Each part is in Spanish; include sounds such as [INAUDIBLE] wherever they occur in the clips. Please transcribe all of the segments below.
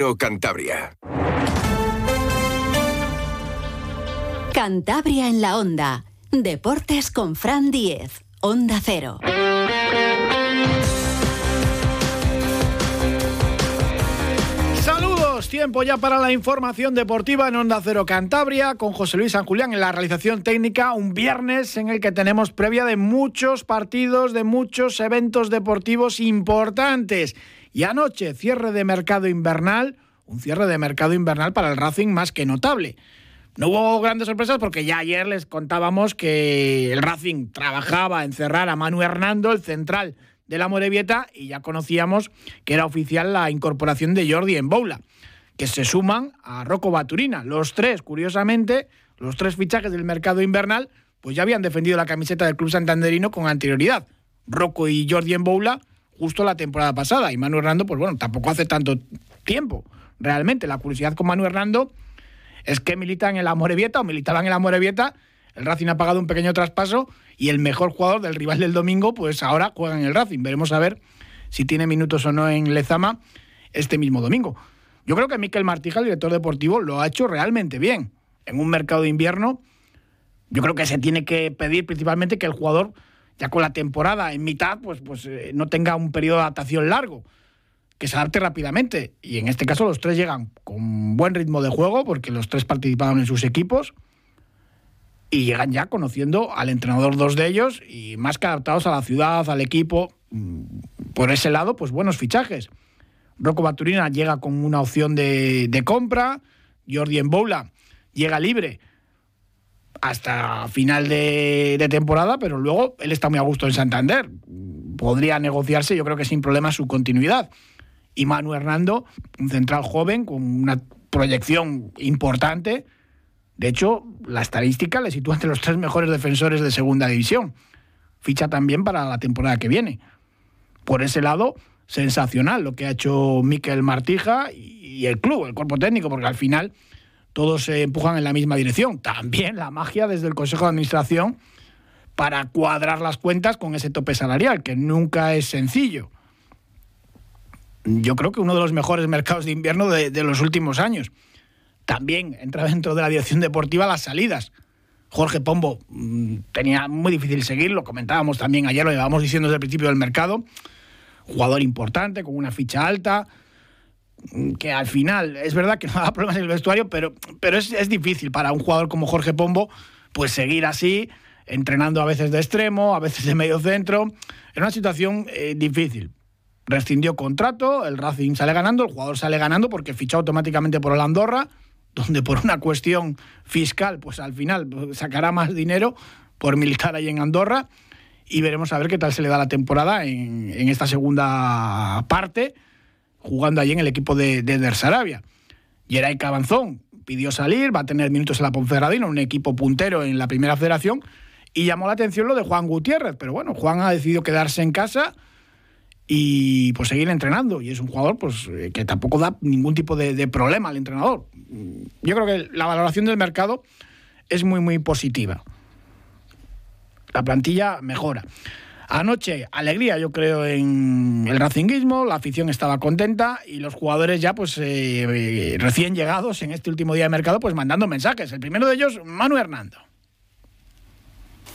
Cantabria. Cantabria en la onda. Deportes con Fran Diez. Onda Cero. Saludos, tiempo ya para la información deportiva en Onda Cero Cantabria con José Luis San Julián en la realización técnica. Un viernes en el que tenemos previa de muchos partidos, de muchos eventos deportivos importantes. Y anoche, cierre de mercado invernal, un cierre de mercado invernal para el Racing más que notable. No hubo grandes sorpresas porque ya ayer les contábamos que el Racing trabajaba en cerrar a Manu Hernando, el central de la Morevieta, y ya conocíamos que era oficial la incorporación de Jordi en Boula, que se suman a Rocco Baturina. Los tres, curiosamente, los tres fichajes del mercado invernal, pues ya habían defendido la camiseta del club santanderino con anterioridad. Rocco y Jordi en Boula justo la temporada pasada. Y Manu Hernando, pues bueno, tampoco hace tanto tiempo. Realmente, la curiosidad con Manu Hernando es que militan en la Morevieta o militaban en la Morevieta. El Racing ha pagado un pequeño traspaso y el mejor jugador del rival del domingo, pues ahora juega en el Racing. Veremos a ver si tiene minutos o no en Lezama este mismo domingo. Yo creo que Miquel Martija, el director deportivo, lo ha hecho realmente bien. En un mercado de invierno, yo creo que se tiene que pedir principalmente que el jugador ya con la temporada en mitad, pues, pues eh, no tenga un periodo de adaptación largo, que se adapte rápidamente. Y en este caso los tres llegan con buen ritmo de juego, porque los tres participaron en sus equipos, y llegan ya conociendo al entrenador dos de ellos, y más que adaptados a la ciudad, al equipo. Mm, por ese lado, pues buenos fichajes. Rocco Baturina llega con una opción de, compra, Jordi Emboula llega libre hasta final de, temporada, pero luego él está muy a gusto en Santander. Podría negociarse, yo creo que sin problema, su continuidad. Y Manu Hernando, un central joven con una proyección importante. De hecho, la estadística le sitúa entre los tres mejores defensores de segunda división. Ficha también para la temporada que viene. Por ese lado, sensacional lo que ha hecho Miquel Martija y el club, el cuerpo técnico, porque al final todos se empujan en la misma dirección. También la magia desde el Consejo de Administración para cuadrar las cuentas con ese tope salarial, que nunca es sencillo. Yo creo que uno de los mejores mercados de invierno de, los últimos años. También entra dentro de la dirección deportiva las salidas. Jorge Pombo mm, tenía muy difícil seguir, lo comentábamos también ayer, lo llevábamos diciendo desde el principio del mercado. Jugador importante, con una ficha alta, que al final es verdad que no da problemas en el vestuario, pero, pero es, difícil para un jugador como Jorge Pombo pues seguir así, entrenando a veces de extremo, a veces de medio centro. En una situación eh, difícil. Rescindió contrato, el Racing sale ganando, el jugador sale ganando porque fichó automáticamente por el Andorra, donde por una cuestión fiscal, pues al final sacará más dinero por militar ahí en Andorra. Y veremos a ver qué tal se le da la temporada en, en esta segunda parte jugando allí en el equipo de, de Der Sarabia. Geray Cabanzón pidió salir, va a tener minutos en la Ponferradina, un equipo puntero en la primera federación, y llamó la atención lo de Juan Gutiérrez, pero bueno, Juan ha decidido quedarse en casa y pues seguir entrenando, y es un jugador pues eh, que tampoco da ningún tipo de problema al entrenador. Yo creo que la valoración del mercado es muy, muy positiva. La plantilla mejora. Anoche, alegría, yo creo, en el racinguismo, la afición estaba contenta y los jugadores ya, pues, eh, recién llegados en este último día de mercado, pues mandando mensajes. El primero de ellos, Manu Hernando.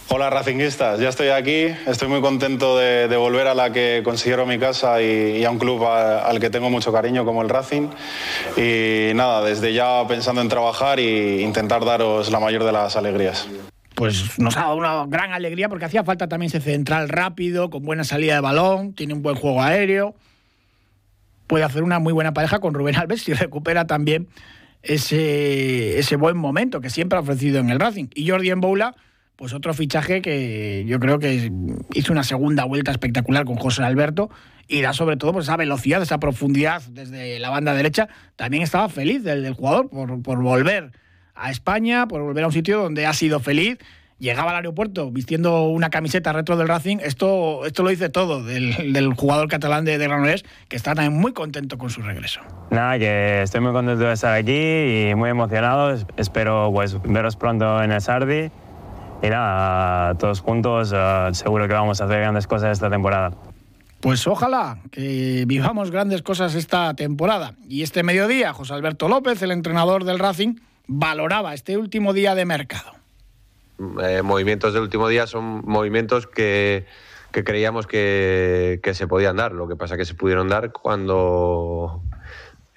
Hola Racinguistas, ya estoy aquí, estoy muy contento de, volver a la que considero mi casa y, a un club al que tengo mucho cariño como el Racing. Y nada, desde ya pensando en trabajar e intentar daros la mayor de las alegrías pues nos ha dado una gran alegría porque hacía falta también ese central rápido, con buena salida de balón, tiene un buen juego aéreo. Puede hacer una muy buena pareja con Rubén Alves si [LAUGHS] recupera también ese, ese buen momento que siempre ha ofrecido en el Racing. Y Jordi Boula, pues otro fichaje que yo creo que hizo una segunda vuelta espectacular con José Alberto y da sobre todo pues, esa velocidad, esa profundidad desde la banda derecha. También estaba feliz del, jugador por, por volver a España, por volver a un sitio donde ha sido feliz. Llegaba al aeropuerto vistiendo una camiseta retro del Racing. Esto, esto lo dice todo del, jugador catalán de, de Granollers, que está también muy contento con su regreso. Nada, que estoy muy contento de estar aquí y muy emocionado. Espero pues, veros pronto en el Sardi. Y nada, todos juntos, eh, seguro que vamos a hacer grandes cosas esta temporada Pues ojalá que vivamos grandes cosas esta temporada. Y este mediodía, José Alberto López, el entrenador del Racing, valoraba este último día de mercado. Eh, movimientos del último día son movimientos que, creíamos que, que, se podían dar. Lo que pasa que se pudieron dar cuando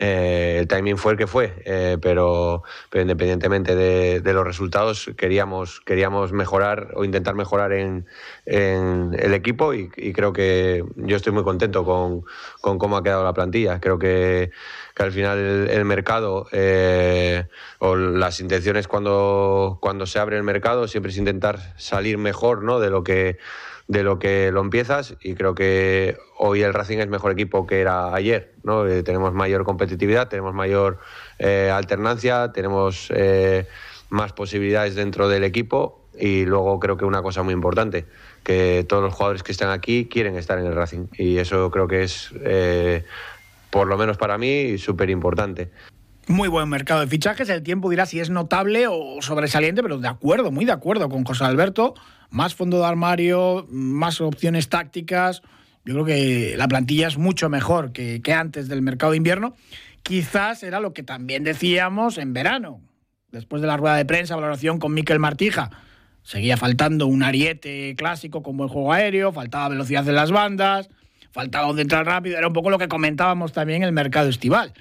eh, el timing fue el que fue, eh, pero, pero, independientemente de, los resultados, queríamos, queríamos mejorar o intentar mejorar en, el equipo y, creo que yo estoy muy contento con, cómo ha quedado la plantilla. Creo que, al final el, mercado eh, o las intenciones cuando, cuando se abre el mercado siempre es intentar salir mejor ¿no? de lo que de lo que lo empiezas y creo que hoy el Racing es mejor equipo que era ayer. ¿no? Eh, tenemos mayor competitividad, tenemos mayor eh, alternancia, tenemos eh, más posibilidades dentro del equipo y luego creo que una cosa muy importante, que todos los jugadores que están aquí quieren estar en el Racing y eso creo que es, por lo menos para mí, súper importante. Muy buen mercado de fichajes, el tiempo dirá si es notable o sobresaliente, pero de acuerdo, muy de acuerdo con José Alberto más fondo de armario, más opciones tácticas. Yo creo que la plantilla es mucho mejor que, antes del mercado de invierno. Quizás era lo que también decíamos en verano, después de la rueda de prensa, valoración con Miquel Martija. Seguía faltando un ariete clásico como el juego aéreo, faltaba velocidad en las bandas, faltaba un entrar rápido, era un poco lo que comentábamos también en el mercado estival.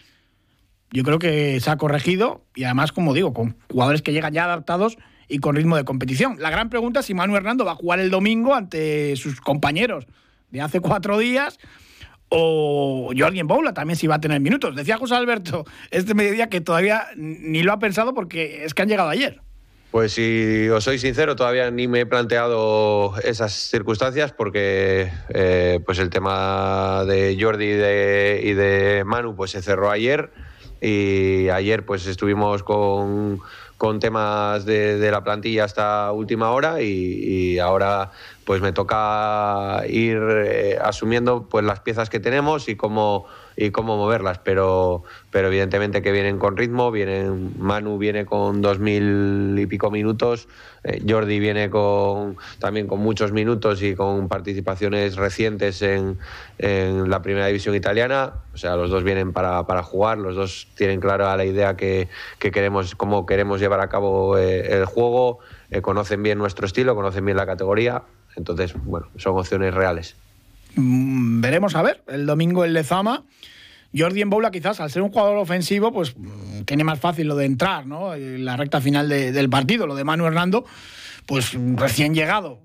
Yo creo que se ha corregido y además, como digo, con jugadores que llegan ya adaptados y con ritmo de competición. La gran pregunta es si Manu Hernando va a jugar el domingo ante sus compañeros de hace cuatro días o Jordi Boula también si va a tener minutos. Decía José Alberto este mediodía que todavía ni lo ha pensado porque es que han llegado ayer. Pues si os soy sincero, todavía ni me he planteado esas circunstancias porque eh, pues el tema de Jordi y de, Manu pues se cerró ayer y ayer pues estuvimos con con temas de, la plantilla hasta última hora y, ahora pues me toca ir eh, asumiendo pues las piezas que tenemos y cómo y cómo moverlas, pero, pero evidentemente que vienen con ritmo, vienen, Manu viene con dos mil y pico minutos, eh, Jordi viene con también con muchos minutos y con participaciones recientes en, la primera división italiana, o sea, los dos vienen para, jugar, los dos tienen clara la idea que, queremos, cómo queremos llevar a cabo eh, el juego, eh, conocen bien nuestro estilo, conocen bien la categoría, entonces, bueno, son opciones reales. Mm, veremos a ver, el domingo el Lezama. Jordi Boula quizás al ser un jugador ofensivo pues mm, tiene más fácil lo de entrar, ¿no? En la recta final del partido, lo de Manu Hernando, pues recién llegado,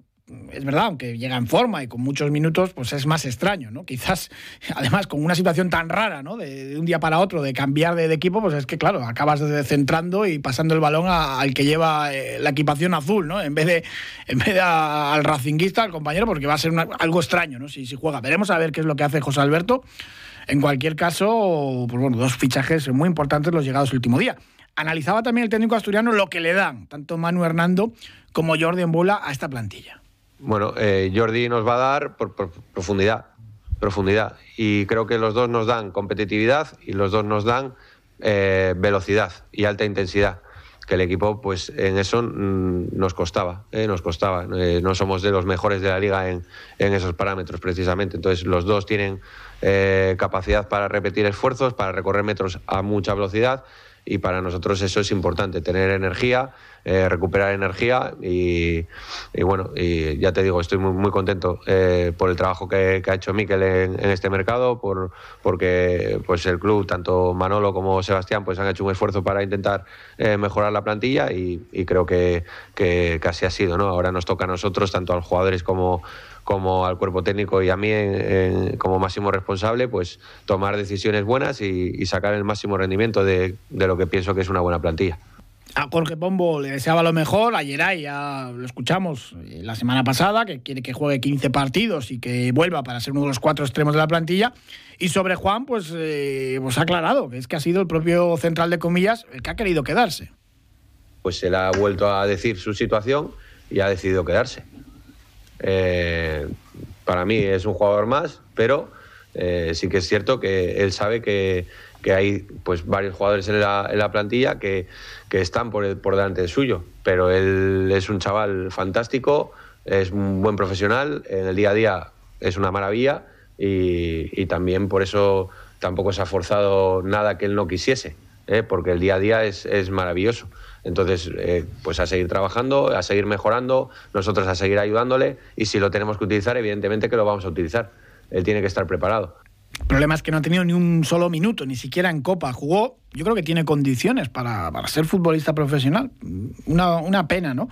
es verdad, aunque llega en forma y con muchos minutos, pues es más extraño, ¿no? Quizás, [LAUGHS] además, con una situación tan rara, ¿no? De, un día para otro, de cambiar de, equipo, pues es que, claro, acabas centrando y pasando el balón al que lleva eh, la equipación azul, ¿no? En vez de, [LAUGHS] en vez de al racinguista, al compañero, porque va a ser algo extraño, ¿no? Si, si juega. Veremos a ver qué es lo que hace José Alberto. En cualquier caso, pues bueno, dos fichajes muy importantes los llegados el último día. Analizaba también el técnico asturiano lo que le dan, tanto Manu Hernando como Jordi Embula, a esta plantilla. Bueno, eh, Jordi nos va a dar por, profundidad, profundidad. Y creo que los dos nos dan competitividad y los dos nos dan eh, velocidad y alta intensidad. Que el equipo, pues en eso mm, nos costaba, eh, nos costaba. no somos de los mejores de la liga en, en esos parámetros, precisamente. Entonces, los dos tienen capacidad para repetir esfuerzos, para recorrer metros a mucha velocidad y para nosotros eso es importante, tener energía eh, recuperar energía y, bueno, y ya te digo, estoy muy, muy contento eh, por el trabajo que, ha hecho Miquel en, este mercado, por, porque pues el club, tanto Manolo como Sebastián, pues han hecho un esfuerzo para intentar eh, mejorar la plantilla y, creo que, que, así ha sido. ¿no? Ahora nos toca a nosotros, tanto a los jugadores como como al cuerpo técnico y a mí como máximo responsable, pues tomar decisiones buenas y, sacar el máximo rendimiento de, lo que pienso que es una buena plantilla a Jorge Pombo le deseaba lo mejor. Ayer ya lo escuchamos eh, la semana pasada, que quiere que juegue 15 partidos y que vuelva para ser uno de los cuatro extremos de la plantilla. Y sobre Juan, pues, eh, pues ha aclarado que es que ha sido el propio central de comillas el que ha querido quedarse. Pues él ha vuelto a decir su situación y ha decidido quedarse. Eh, para mí es un jugador más, pero sí que es cierto que él sabe que, que hay pues varios jugadores en la, en la plantilla que, que están por, por delante del suyo, pero él es un chaval fantástico, es un buen profesional, en el día a día es una maravilla y, también por eso tampoco se ha forzado nada que él no quisiese, ¿eh? porque el día a día es, es maravilloso. Entonces, eh, pues a seguir trabajando, a seguir mejorando, nosotros a seguir ayudándole y si lo tenemos que utilizar, evidentemente que lo vamos a utilizar. Él tiene que estar preparado. El problema es que no ha tenido ni un solo minuto, ni siquiera en Copa. Jugó, yo creo que tiene condiciones para, ser futbolista profesional. Una, pena, ¿no?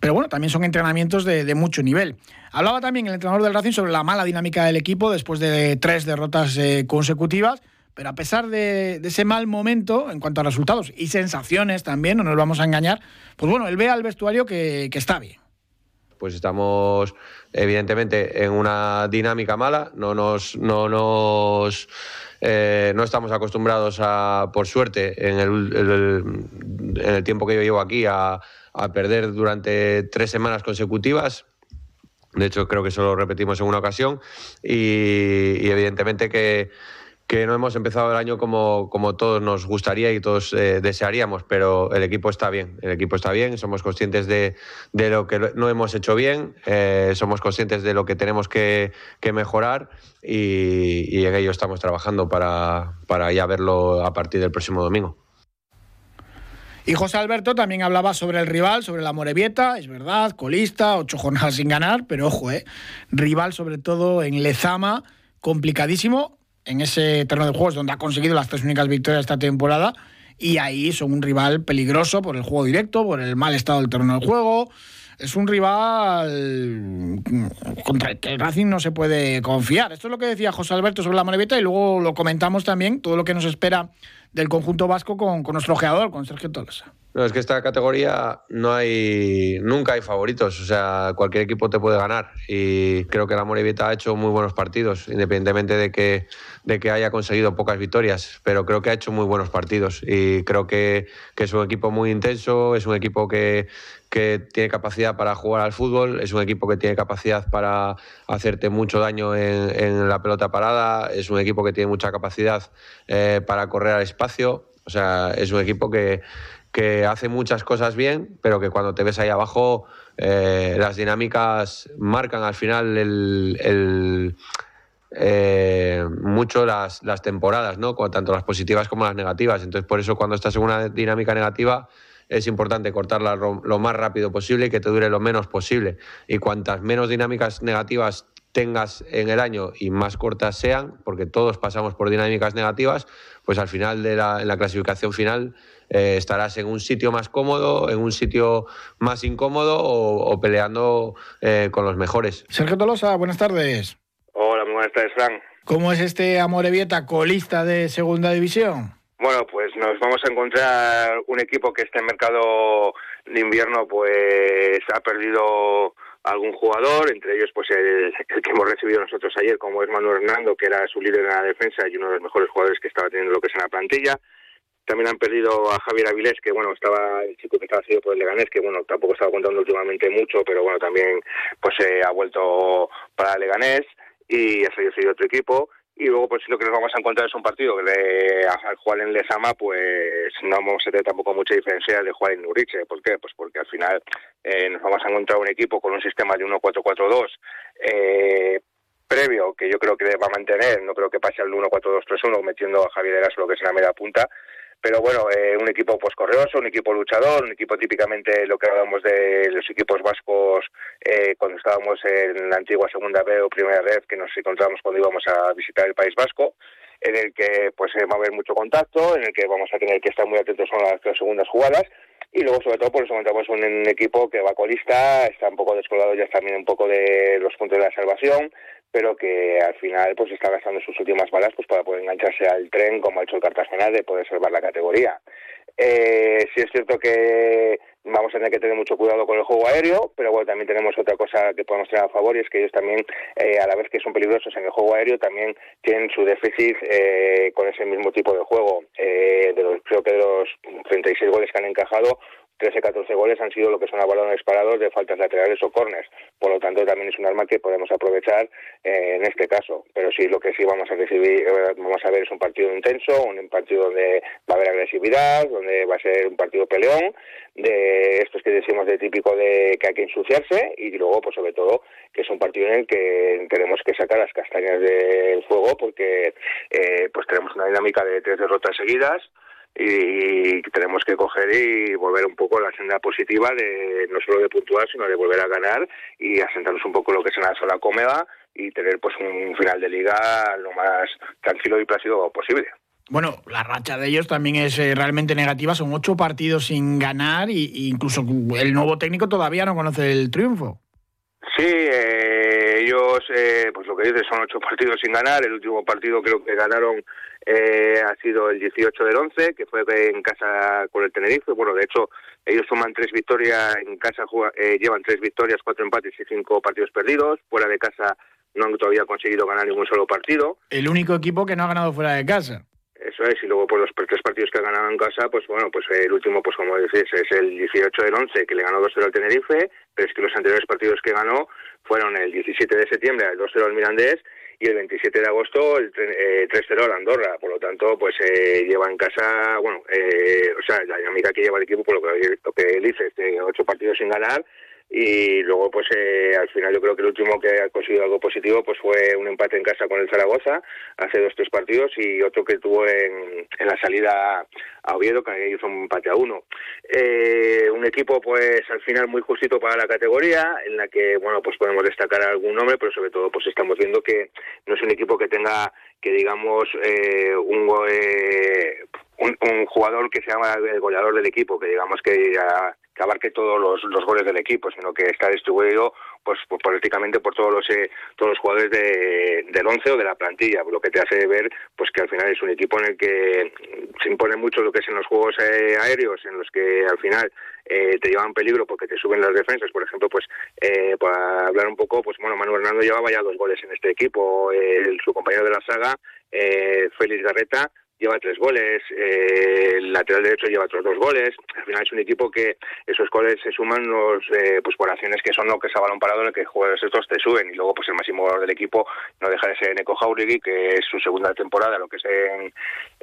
Pero bueno, también son entrenamientos de, mucho nivel. Hablaba también el entrenador del Racing sobre la mala dinámica del equipo después de tres derrotas eh, consecutivas. Pero a pesar de, ese mal momento en cuanto a resultados y sensaciones también, no nos vamos a engañar, pues bueno, él ve al vestuario que está bien. Pues estamos evidentemente en una dinámica mala, no nos, no nos eh, no estamos acostumbrados a, por suerte, en el, en el tiempo que yo llevo aquí, a, perder durante tres semanas consecutivas. De hecho, creo que eso lo repetimos en una ocasión. Y evidentemente que que no hemos empezado el año como, como todos nos gustaría y todos eh, desearíamos, pero el equipo está bien, el equipo está bien, somos conscientes de, de lo que no hemos hecho bien, eh, somos conscientes de lo que tenemos que, que mejorar y, en ello estamos trabajando para, para ya verlo a partir del próximo domingo. Y José Alberto también hablaba sobre el rival, sobre la Morevieta, es verdad, colista, ocho jornadas sin ganar, pero ojo, eh, rival sobre todo en Lezama, complicadísimo, en ese terreno de juegos donde ha conseguido las tres únicas victorias esta temporada y ahí son un rival peligroso por el juego directo, por el mal estado del terreno de juego. Es un rival contra el que Racing no se puede confiar. Esto es lo que decía José Alberto sobre la Monevita y luego lo comentamos también, todo lo que nos espera del conjunto vasco con, con nuestro ojeador, con Sergio Tolosa. No, es que esta categoría no hay, nunca hay favoritos, o sea, cualquier equipo te puede ganar y creo que la Morevieta ha hecho muy buenos partidos, independientemente de que, de que haya conseguido pocas victorias, pero creo que ha hecho muy buenos partidos y creo que, que es un equipo muy intenso, es un equipo que, que tiene capacidad para jugar al fútbol, es un equipo que tiene capacidad para hacerte mucho daño en, en la pelota parada, es un equipo que tiene mucha capacidad eh, para correr al espacio, o sea, es un equipo que que hace muchas cosas bien, pero que cuando te ves ahí abajo, eh, las dinámicas marcan al final el, eh, mucho las, las, temporadas, ¿no? tanto las positivas como las negativas. Entonces, por eso cuando estás en una dinámica negativa, es importante cortarla lo, más rápido posible y que te dure lo menos posible. Y cuantas menos dinámicas negativas tengas en el año y más cortas sean, porque todos pasamos por dinámicas negativas, pues al final de la, en la clasificación final eh, estarás en un sitio más cómodo, en un sitio más incómodo o, peleando eh, con los mejores. Sergio Tolosa, buenas tardes. Hola, muy buenas tardes, Fran. ¿Cómo es este Amorebieta colista de Segunda División? Bueno, pues nos vamos a encontrar un equipo que este mercado de invierno pues ha perdido algún jugador, entre ellos pues el, que hemos recibido nosotros ayer, como es Manuel Hernando, que era su líder en la defensa y uno de los mejores jugadores que estaba teniendo lo que es en la plantilla. También han perdido a Javier Avilés, que bueno, estaba el chico que estaba seguido por el Leganés, que bueno, tampoco estaba contando últimamente mucho, pero bueno, también pues se ha vuelto para Leganés y ha salido otro equipo. Y luego, pues lo que nos vamos a encontrar es un partido que de, al jugar en Lesama, pues no vamos a tener tampoco mucha diferencia de jugar en Uriche. ¿Por qué? Pues porque al final eh, nos vamos a encontrar un equipo con un sistema de 1-4-4-2 eh, previo, que yo creo que va a mantener. No creo que pase al 1-4-2-3-1 metiendo a Javier Eraso lo que es en la media punta pero bueno, eh, un equipo pues correoso, un equipo luchador, un equipo típicamente lo que hablamos de los equipos vascos eh, cuando estábamos en la antigua segunda B o primera red que nos encontramos cuando íbamos a visitar el País Vasco en el que pues eh, va a haber mucho contacto, en el que vamos a tener que estar muy atentos a las, segundas jugadas y luego sobre todo pues encontramos un, un equipo que va colista, está un poco descolgado ya también un poco de los puntos de la salvación, pero que al final pues está gastando sus últimas balas pues para poder engancharse al tren como ha hecho el Cartagena de poder salvar la categoría. Eh, sí es cierto que vamos a tener que tener mucho cuidado con el juego aéreo, pero bueno, también tenemos otra cosa que podemos tener a favor y es que ellos también, eh, a la vez que son peligrosos en el juego aéreo, también tienen su déficit eh, con ese mismo tipo de juego. Eh, de los, creo que de los 36 goles que han encajado, 13-14 goles han sido lo que son a balones parados de faltas laterales o corners. Por lo tanto, también es un arma que podemos aprovechar eh, en este caso. Pero sí, lo que sí vamos a recibir, eh, vamos a ver es un partido intenso, un partido donde va a haber agresividad donde va a ser un partido peleón, de estos que decimos de típico de que hay que ensuciarse y luego, pues sobre todo, que es un partido en el que tenemos que sacar las castañas del fuego porque eh, pues tenemos una dinámica de tres derrotas seguidas y tenemos que coger y volver un poco a la senda positiva de no solo de puntuar sino de volver a ganar y asentarnos un poco lo que es en la sola cómoda y tener pues un final de liga lo más tranquilo y plácido posible. Bueno, la racha de ellos también es eh, realmente negativa. Son ocho partidos sin ganar y, incluso el nuevo técnico todavía no conoce el triunfo. Sí, eh, ellos, eh, pues lo que dices, son ocho [LAUGHS] partidos sin ganar. El último partido creo que ganaron eh, ha sido el 18 del 11, que fue en casa con el Tenerife. Bueno, de hecho, ellos suman tres victorias en casa, eh, llevan tres victorias, cuatro empates y cinco partidos perdidos. Fuera de casa no han todavía conseguido ganar ningún solo partido. El único equipo que no ha ganado fuera de casa. Eso es, y luego por los tres partidos que ha ganado en casa, pues bueno, pues el último, pues como decís, es el 18 del 11, que le ganó 2-0 al Tenerife, pero es que los anteriores partidos que ganó fueron el 17 de septiembre, el 2-0 al Mirandés, y el 27 de agosto el 3-0 eh, al Andorra. Por lo tanto, pues eh, lleva en casa, bueno, eh, o sea, la dinámica que lleva el equipo, por lo que, lo que dice, este, ocho partidos sin ganar, y luego pues eh, al final yo creo que el último que ha conseguido algo positivo pues fue un empate en casa con el Zaragoza hace dos tres partidos y otro que tuvo en, la salida a Oviedo que hizo un empate a uno. Eh, un equipo pues al final muy justito para la categoría en la que bueno pues podemos destacar algún nombre pero sobre todo pues estamos viendo que no es un equipo que tenga que digamos eh, un, un, un jugador que se llama el goleador del equipo que digamos que ya que abarque todos los, los goles del equipo, sino que está distribuido pues, pues prácticamente por todos los eh, todos los jugadores de, del once o de la plantilla, lo que te hace ver pues que al final es un equipo en el que se impone mucho lo que es en los juegos eh, aéreos, en los que al final eh, te llevan peligro porque te suben las defensas, por ejemplo, pues eh, para hablar un poco, pues bueno, Manuel Hernando llevaba ya dos goles en este equipo, su compañero de la saga, Félix Garreta, lleva tres goles, eh, el lateral derecho lleva otros dos goles. Al final es un equipo que esos goles se suman los, eh, pues por acciones que son lo que es a balón parado en el que jugadores estos te suben. Y luego pues el máximo jugador del equipo no deja de ser Neko Jauregui, que es su segunda temporada, lo que es en,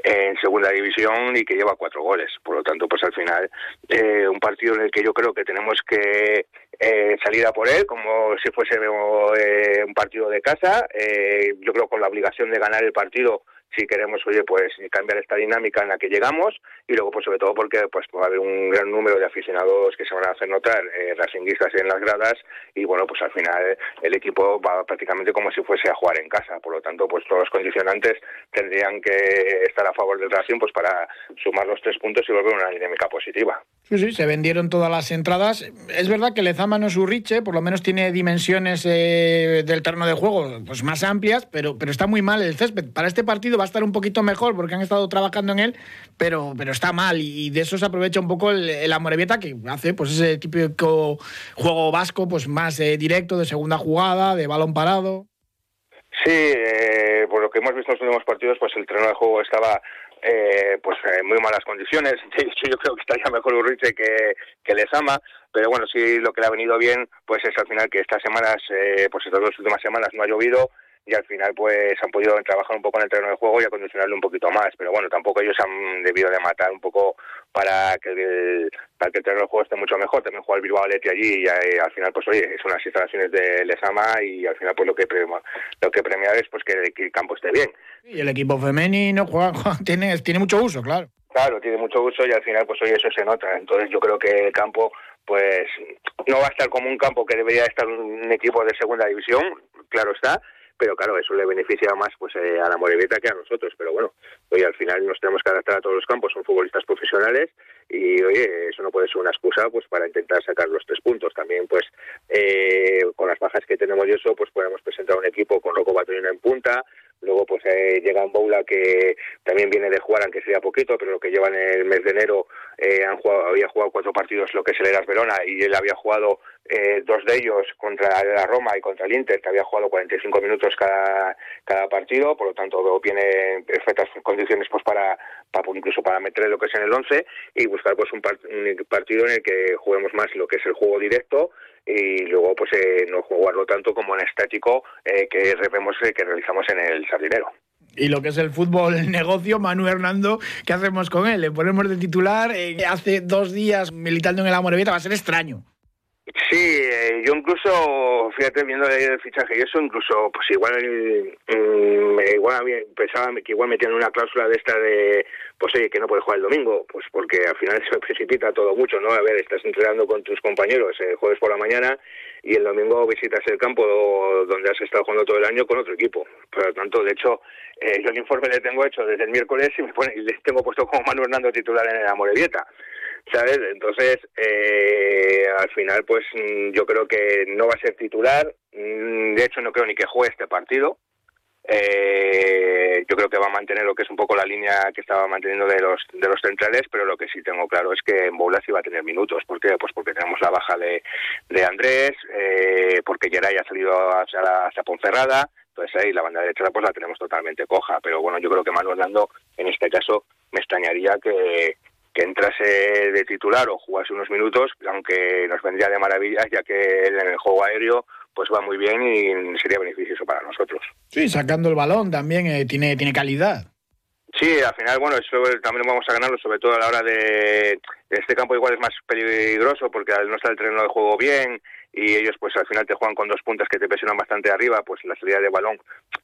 en segunda división y que lleva cuatro goles. Por lo tanto, pues al final eh, un partido en el que yo creo que tenemos que eh, salir a por él como si fuese eh, un partido de casa. Eh, yo creo con la obligación de ganar el partido si queremos, oye, pues cambiar esta dinámica en la que llegamos y luego, pues sobre todo porque pues va a haber un gran número de aficionados que se van a hacer notar, eh, racinguistas en las gradas y bueno, pues al final el equipo va prácticamente como si fuese a jugar en casa, por lo tanto, pues todos los condicionantes tendrían que estar a favor del Racing pues para sumar los tres puntos y volver a una dinámica positiva. Sí, sí, se vendieron todas las entradas. Es verdad que Lezama no es Urriche, por lo menos tiene dimensiones eh, del terreno de juego pues más amplias, pero, pero está muy mal el césped. Para este partido va a estar un poquito mejor porque han estado trabajando en él, pero, pero está mal y de eso se aprovecha un poco el, el Amorebieta que hace pues ese típico juego vasco pues más eh, directo, de segunda jugada, de balón parado. Sí, eh, por lo que hemos visto en los últimos partidos, pues el terreno de juego estaba eh, pues en muy malas condiciones. [LAUGHS] De hecho, yo creo que estaría mejor Urriche que, que Lesama, pero bueno, sí lo que le ha venido bien, pues es al final que estas semanas, eh, pues estas dos últimas semanas no ha llovido y al final pues han podido trabajar un poco en el terreno de juego y acondicionarlo un poquito más, pero bueno, tampoco ellos han debido de matar un poco para que el, para que el terreno de juego esté mucho mejor, también juega el Bilbao Leti allí y, eh, al final pues oye, es unas instalaciones de Lesama y al final pues lo que lo que premiar es pues que el, que el campo esté bien. Y el equipo femenino juega, juega, tiene, tiene mucho uso, claro. Claro, tiene mucho uso y al final pues oye, eso se nota, entonces yo creo que el campo pues no va a estar como un campo que debería estar un equipo de segunda división, claro está, pero claro, eso le beneficia más pues eh, a la Moreveta que a nosotros, pero bueno, oye, al final nos tenemos que adaptar a todos los campos, son futbolistas profesionales y oye, eso no puede ser una excusa pues para intentar sacar los tres puntos. También pues eh, con las bajas que tenemos y eso, pues podemos presentar un equipo con Rocco Batonino en punta, Luego pues eh, llega un Boula que también viene de jugar, aunque sea poquito, pero lo que lleva en el mes de enero eh, han jugado, había jugado cuatro partidos lo que es el Eras Verona y él había jugado eh, dos de ellos contra la Roma y contra el Inter, que había jugado 45 minutos cada, cada partido, por lo tanto viene en perfectas condiciones pues para, para incluso para meter lo que es en el 11 y buscar pues un, un partido en el que juguemos más lo que es el juego directo y luego pues eh, no jugarlo tanto como en estático eh, que vemos eh, que realizamos en el sardinero. Y lo que es el fútbol negocio, Manu Hernando, ¿qué hacemos con él? ¿Le ponemos de titular? Eh, hace dos días militando en el Amorebieta, va a ser extraño. Sí, eh, yo incluso, fíjate, viendo el fichaje y eso, incluso, pues igual, mm, igual pensaba que igual metían una cláusula de esta de, pues oye, que no puedes jugar el domingo, pues porque al final [LAUGHS] se precipita todo mucho, ¿no? A ver, estás entrenando con tus compañeros el jueves por la mañana y el domingo visitas el campo donde has estado jugando todo el año con otro equipo. Por lo tanto, de hecho, eh, yo el informe le tengo hecho desde el miércoles y me pone, y les tengo puesto como Manu Hernando titular en el Amorebieta. ¿Sabes? Entonces, eh, al final, pues mm, yo creo que no va a ser titular. Mm, de hecho, no creo ni que juegue este partido. Eh, yo creo que va a mantener lo que es un poco la línea que estaba manteniendo de los de los centrales, pero lo que sí tengo claro es que en Boulas va a tener minutos. ¿Por qué? Pues porque tenemos la baja de, de Andrés, eh, porque Geray ha salido hacia, la, hacia Ponferrada, entonces ahí la banda derecha pues la tenemos totalmente coja. Pero bueno, yo creo que Manuel Lando, en este caso, me extrañaría que, que entrase de titular o jugase unos minutos, aunque nos vendría de maravilla, ya que en el juego aéreo pues va muy bien y sería beneficioso para nosotros. Sí, sacando el balón también eh, tiene, tiene calidad. Sí, al final, bueno, eso también vamos a ganarlo, sobre todo a la hora de... Este campo igual es más peligroso porque al no estar el terreno de juego bien y ellos pues al final te juegan con dos puntas que te presionan bastante arriba, pues la salida de balón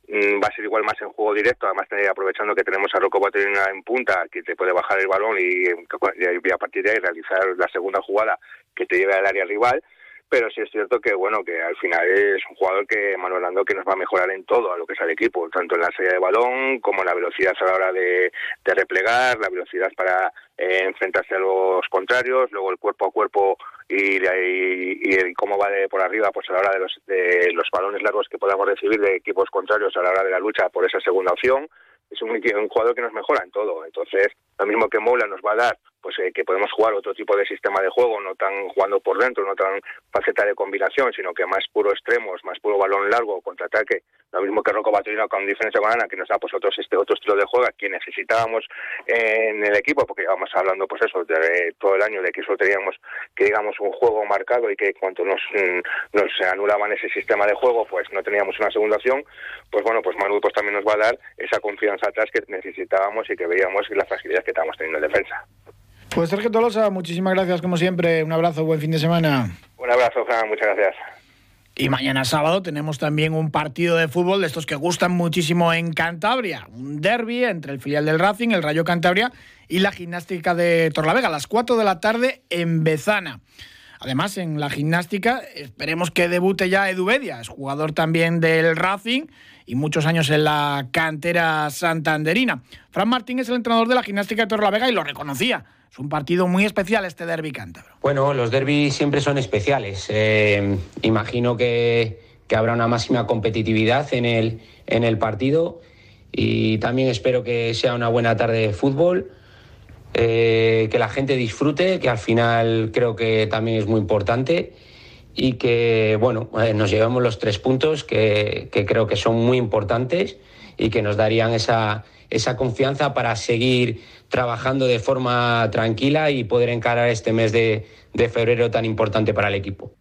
mm, va a ser igual más en juego directo, además aprovechando que tenemos a Rocco Baterina en punta que te puede bajar el balón y, y a partir de ahí realizar la segunda jugada que te lleve al área rival pero sí es cierto que bueno que al final es un jugador que Manuel Ando que nos va a mejorar en todo a lo que es el equipo tanto en la salida de balón como en la velocidad a la hora de, replegar la velocidad para eh, enfrentarse a los contrarios luego el cuerpo a cuerpo y, y, cómo va de por arriba pues a la hora de los, de los balones largos que podamos recibir de equipos contrarios a la hora de la lucha por esa segunda opción. Es un jugador que nos mejora en todo. Entonces lo mismo que Mola nos va a dar pues eh, que podemos jugar otro tipo de sistema de juego, no tan jugando por dentro, no tan faceta de combinación, sino que más puro extremos, más puro balón largo, contraataque, lo mismo que Rocco Baturino con diferencia con Ana, que nos da pues otros este otro estilo de juego que necesitábamos en el equipo, porque íbamos hablando pues eso de, todo el año de que solo teníamos que digamos un juego marcado y que cuando nos mm, nos anulaban ese sistema de juego, pues no teníamos una segunda opción, pues bueno, pues Manu pues también nos va a dar esa confianza atrás que necesitábamos y que veíamos la facilidad que estábamos teniendo en defensa. Pues Sergio Tolosa, muchísimas gracias como siempre. Un abrazo, buen fin de semana. Un abrazo, Fran, muchas gracias. Y mañana sábado tenemos también un partido de fútbol de estos que gustan muchísimo en Cantabria. Un derby entre el filial del Racing, el Rayo Cantabria, y la gimnástica de Torlavega a las 4 de la tarde en Bezana. Además, en la gimnástica esperemos que debute ya Edu es jugador también del Racing y muchos años en la cantera santanderina. Fran Martín es el entrenador de la gimnástica de Torlavega y lo reconocía. Es un partido muy especial este derby cántabro. Bueno, los derbis siempre son especiales. Eh, imagino que, habrá una máxima competitividad en el, en el partido y también espero que sea una buena tarde de fútbol. Eh, que la gente disfrute, que al final creo que también es muy importante y que bueno, eh, nos llevemos los tres puntos que, que, creo que son muy importantes y que nos darían esa, esa confianza para seguir trabajando de forma tranquila y poder encarar este mes de, febrero tan importante para el equipo.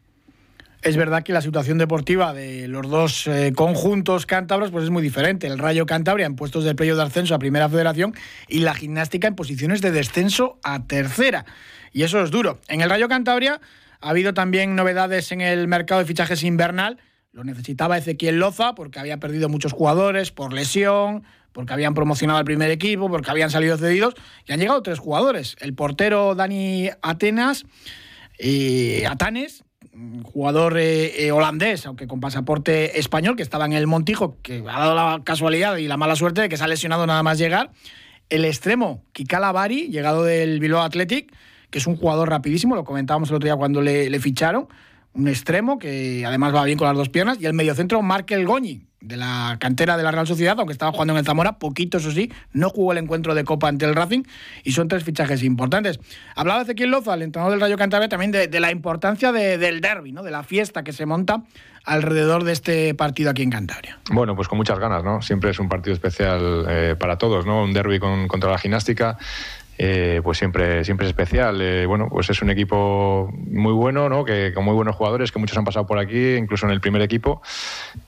Es verdad que la situación deportiva de los dos eh, conjuntos cántabros pues es muy diferente. El Rayo Cantabria en puestos de playo de ascenso a Primera Federación y la gimnástica en posiciones de descenso a Tercera. Y eso es duro. En el Rayo Cantabria ha habido también novedades en el mercado de fichajes invernal. Lo necesitaba Ezequiel Loza porque había perdido muchos jugadores por lesión, porque habían promocionado al primer equipo, porque habían salido cedidos, y han llegado tres jugadores. El portero Dani Atenas, y Atanes, jugador eh, eh, holandés, aunque con pasaporte español, que estaba en el Montijo, que ha dado la casualidad y la mala suerte de que se ha lesionado nada más llegar. El extremo, Kikala Bari, llegado del Bilbao Athletic, que es un jugador rapidísimo, lo comentábamos el otro día cuando le, le ficharon, un extremo que además va bien con las dos piernas, y el mediocentro Markel Goñi, de la cantera de la Real Sociedad, aunque estaba jugando en el Zamora, poquito eso sí, no jugó el encuentro de Copa ante el Racing y son tres fichajes importantes. Hablaba Ezequiel Loza, el entrenador del Rayo Cantabria, también de, la importancia del derby, ¿no? de la fiesta que se monta alrededor de este partido aquí en Cantabria. Bueno, pues con muchas ganas, ¿no? Siempre es un partido especial eh, para todos, ¿no? Un derby contra la gimnástica eh, pues siempre, siempre es especial. Eh, bueno, pues es un equipo muy bueno, ¿no? que, con muy buenos jugadores, que muchos han pasado por aquí, incluso en el primer equipo,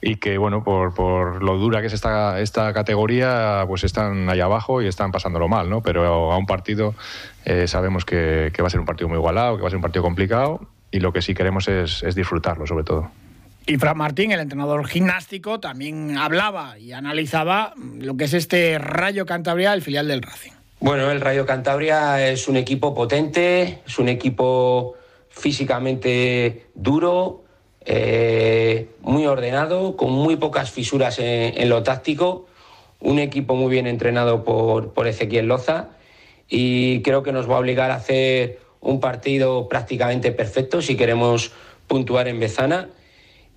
y que bueno, por, por lo dura que es esta, esta categoría, pues están ahí abajo y están pasándolo mal, ¿no? Pero a un partido eh, sabemos que, va a ser un partido muy igualado, que va a ser un partido complicado, y lo que sí queremos es, es disfrutarlo, sobre todo. Y Fran Martín, el entrenador gimnástico, también hablaba y analizaba lo que es este Rayo Cantabria, el filial del Racing. Bueno, el Rayo Cantabria es un equipo potente, es un equipo físicamente duro, eh, muy ordenado, con muy pocas fisuras en, lo táctico, un equipo muy bien entrenado por, por Ezequiel Loza y creo que nos va a obligar a hacer un partido prácticamente perfecto si queremos puntuar en Bezana.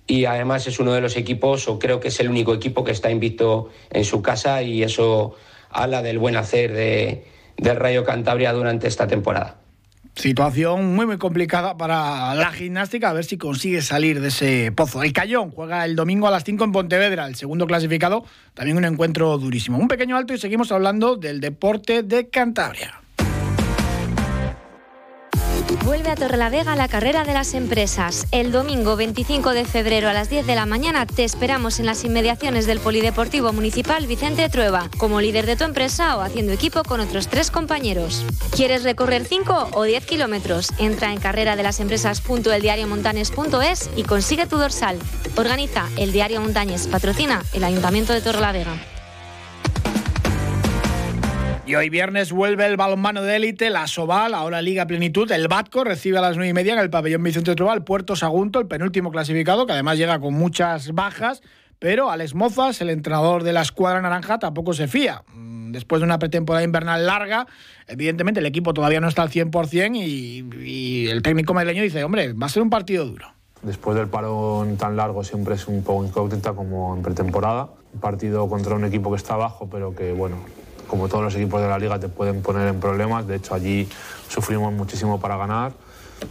Y además es uno de los equipos, o creo que es el único equipo que está invicto en su casa y eso habla del buen hacer de, del Rayo Cantabria durante esta temporada. Situación muy muy complicada para la gimnástica, a ver si consigue salir de ese pozo. El Cayón juega el domingo a las 5 en Pontevedra, el segundo clasificado, también un encuentro durísimo. Un pequeño alto y seguimos hablando del deporte de Cantabria. Vuelve a Torrelavega la carrera de las empresas. El domingo 25 de febrero a las 10 de la mañana te esperamos en las inmediaciones del Polideportivo Municipal Vicente Trueba, como líder de tu empresa o haciendo equipo con otros tres compañeros. ¿Quieres recorrer 5 o 10 kilómetros? Entra en carrera de las y consigue tu dorsal. Organiza el Diario Montañes, patrocina el Ayuntamiento de Torrelavega. Y hoy viernes vuelve el balonmano de élite, la Soval, ahora Liga Plenitud. El Batco recibe a las nueve y media en el pabellón Vicente Trubal, Puerto Sagunto, el penúltimo clasificado, que además llega con muchas bajas. Pero Alex Mozas, el entrenador de la escuadra naranja, tampoco se fía. Mm, después de una pretemporada invernal larga, evidentemente el equipo todavía no está al 100% y, y el técnico madrileño dice, hombre, va a ser un partido duro. Después del parón tan largo siempre es un poco incógnita como en pretemporada. Un partido contra un equipo que está abajo, pero que bueno, como todos los equipos de la liga, te pueden poner en problemas. De hecho, allí sufrimos muchísimo para ganar.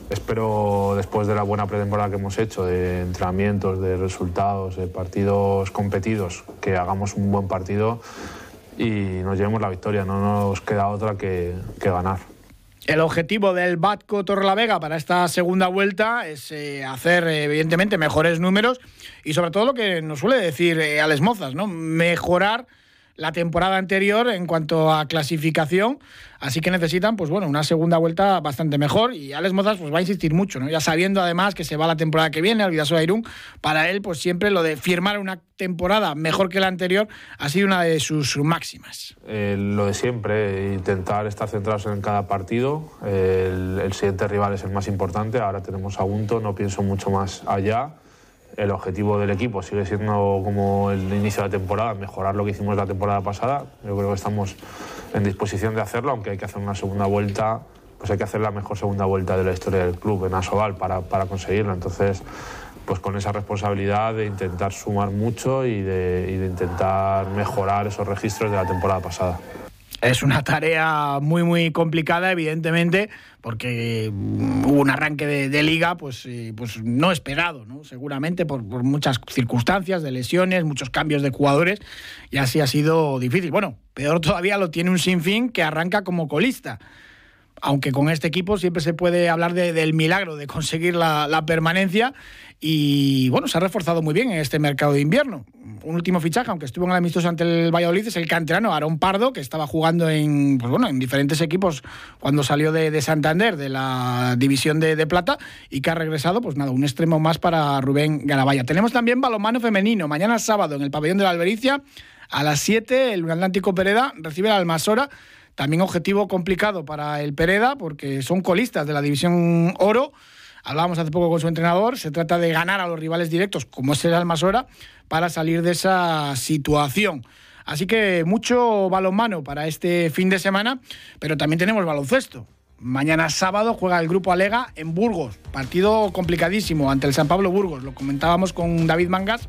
Espero, después de la buena pretemporada que hemos hecho, de entrenamientos, de resultados, de partidos competidos, que hagamos un buen partido y nos llevemos la victoria. No nos queda otra que, que ganar. El objetivo del Batco Torrelavega para esta segunda vuelta es eh, hacer, evidentemente, mejores números y sobre todo lo que nos suele decir eh, Alex Mozas, ¿no? mejorar la temporada anterior en cuanto a clasificación, así que necesitan pues bueno, una segunda vuelta bastante mejor. Y Alex Mozas pues va a insistir mucho, ¿no? Ya sabiendo además que se va la temporada que viene al Vidaso Airún, para él pues siempre lo de firmar una temporada mejor que la anterior ha sido una de sus máximas. Eh, lo de siempre, intentar estar centrados en cada partido, el, el siguiente rival es el más importante, ahora tenemos a Gunto, no pienso mucho más allá el objetivo del equipo sigue siendo como el inicio de la temporada, mejorar lo que hicimos la temporada pasada. Yo creo que estamos en disposición de hacerlo, aunque hay que hacer una segunda vuelta, pues hay que hacer la mejor segunda vuelta de la historia del club en Asobal para, para conseguirlo. Entonces, pues con esa responsabilidad de intentar sumar mucho y y de intentar mejorar esos registros de la temporada pasada. Es una tarea muy, muy complicada, evidentemente, porque mm, hubo un arranque de, liga pues, eh, pues no esperado, ¿no? seguramente por, por, muchas circunstancias de lesiones, muchos cambios de jugadores, y así ha sido difícil. Bueno, peor todavía lo tiene un sinfín que arranca como colista aunque con este equipo siempre se puede hablar de, del milagro de conseguir la, la, permanencia y bueno, se ha reforzado muy bien en este mercado de invierno. Un último fichaje, aunque estuvo en el amistoso ante el Valladolid, es el canterano Aarón Pardo, que estaba jugando en, pues bueno, en diferentes equipos cuando salió de, de Santander, de la división de, plata, y que ha regresado, pues nada, un extremo más para Rubén Garabaya. Tenemos también balonmano femenino, mañana sábado en el pabellón de la Albericia, a las 7, el Atlántico Pereda recibe al Almasora también objetivo complicado para el Pereda, porque son colistas de la División Oro. Hablábamos hace poco con su entrenador. Se trata de ganar a los rivales directos, como es el Almasora, para salir de esa situación. Así que mucho balonmano para este fin de semana, pero también tenemos baloncesto. Mañana sábado juega el grupo Alega en Burgos. Partido complicadísimo ante el San Pablo Burgos. Lo comentábamos con David Mangas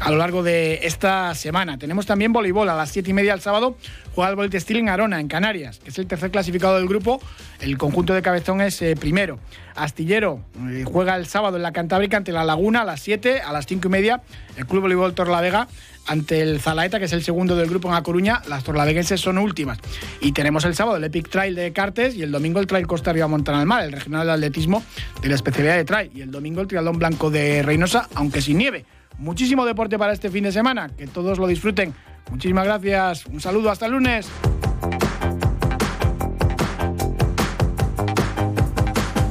a lo largo de esta semana. Tenemos también voleibol a las 7 y media el sábado. Juega el Voltestil en Arona, en Canarias, que es el tercer clasificado del grupo. El conjunto de Cabezón es eh, primero. Astillero eh, juega el sábado en la Cantábrica ante la Laguna a las 7, a las 5 y media. El Club Voleibol Torlavega ante el Zalaeta, que es el segundo del grupo en A Coruña. Las torlaveguenses son últimas. Y tenemos el sábado el Epic Trail de Cartes y el domingo el Trail Costa Arriba Montana al Mar, el regional de atletismo de la especialidad de trail. Y el domingo el Triatlón Blanco de Reynosa, aunque sin nieve. Muchísimo deporte para este fin de semana. Que todos lo disfruten. Muchísimas gracias. Un saludo. Hasta el lunes.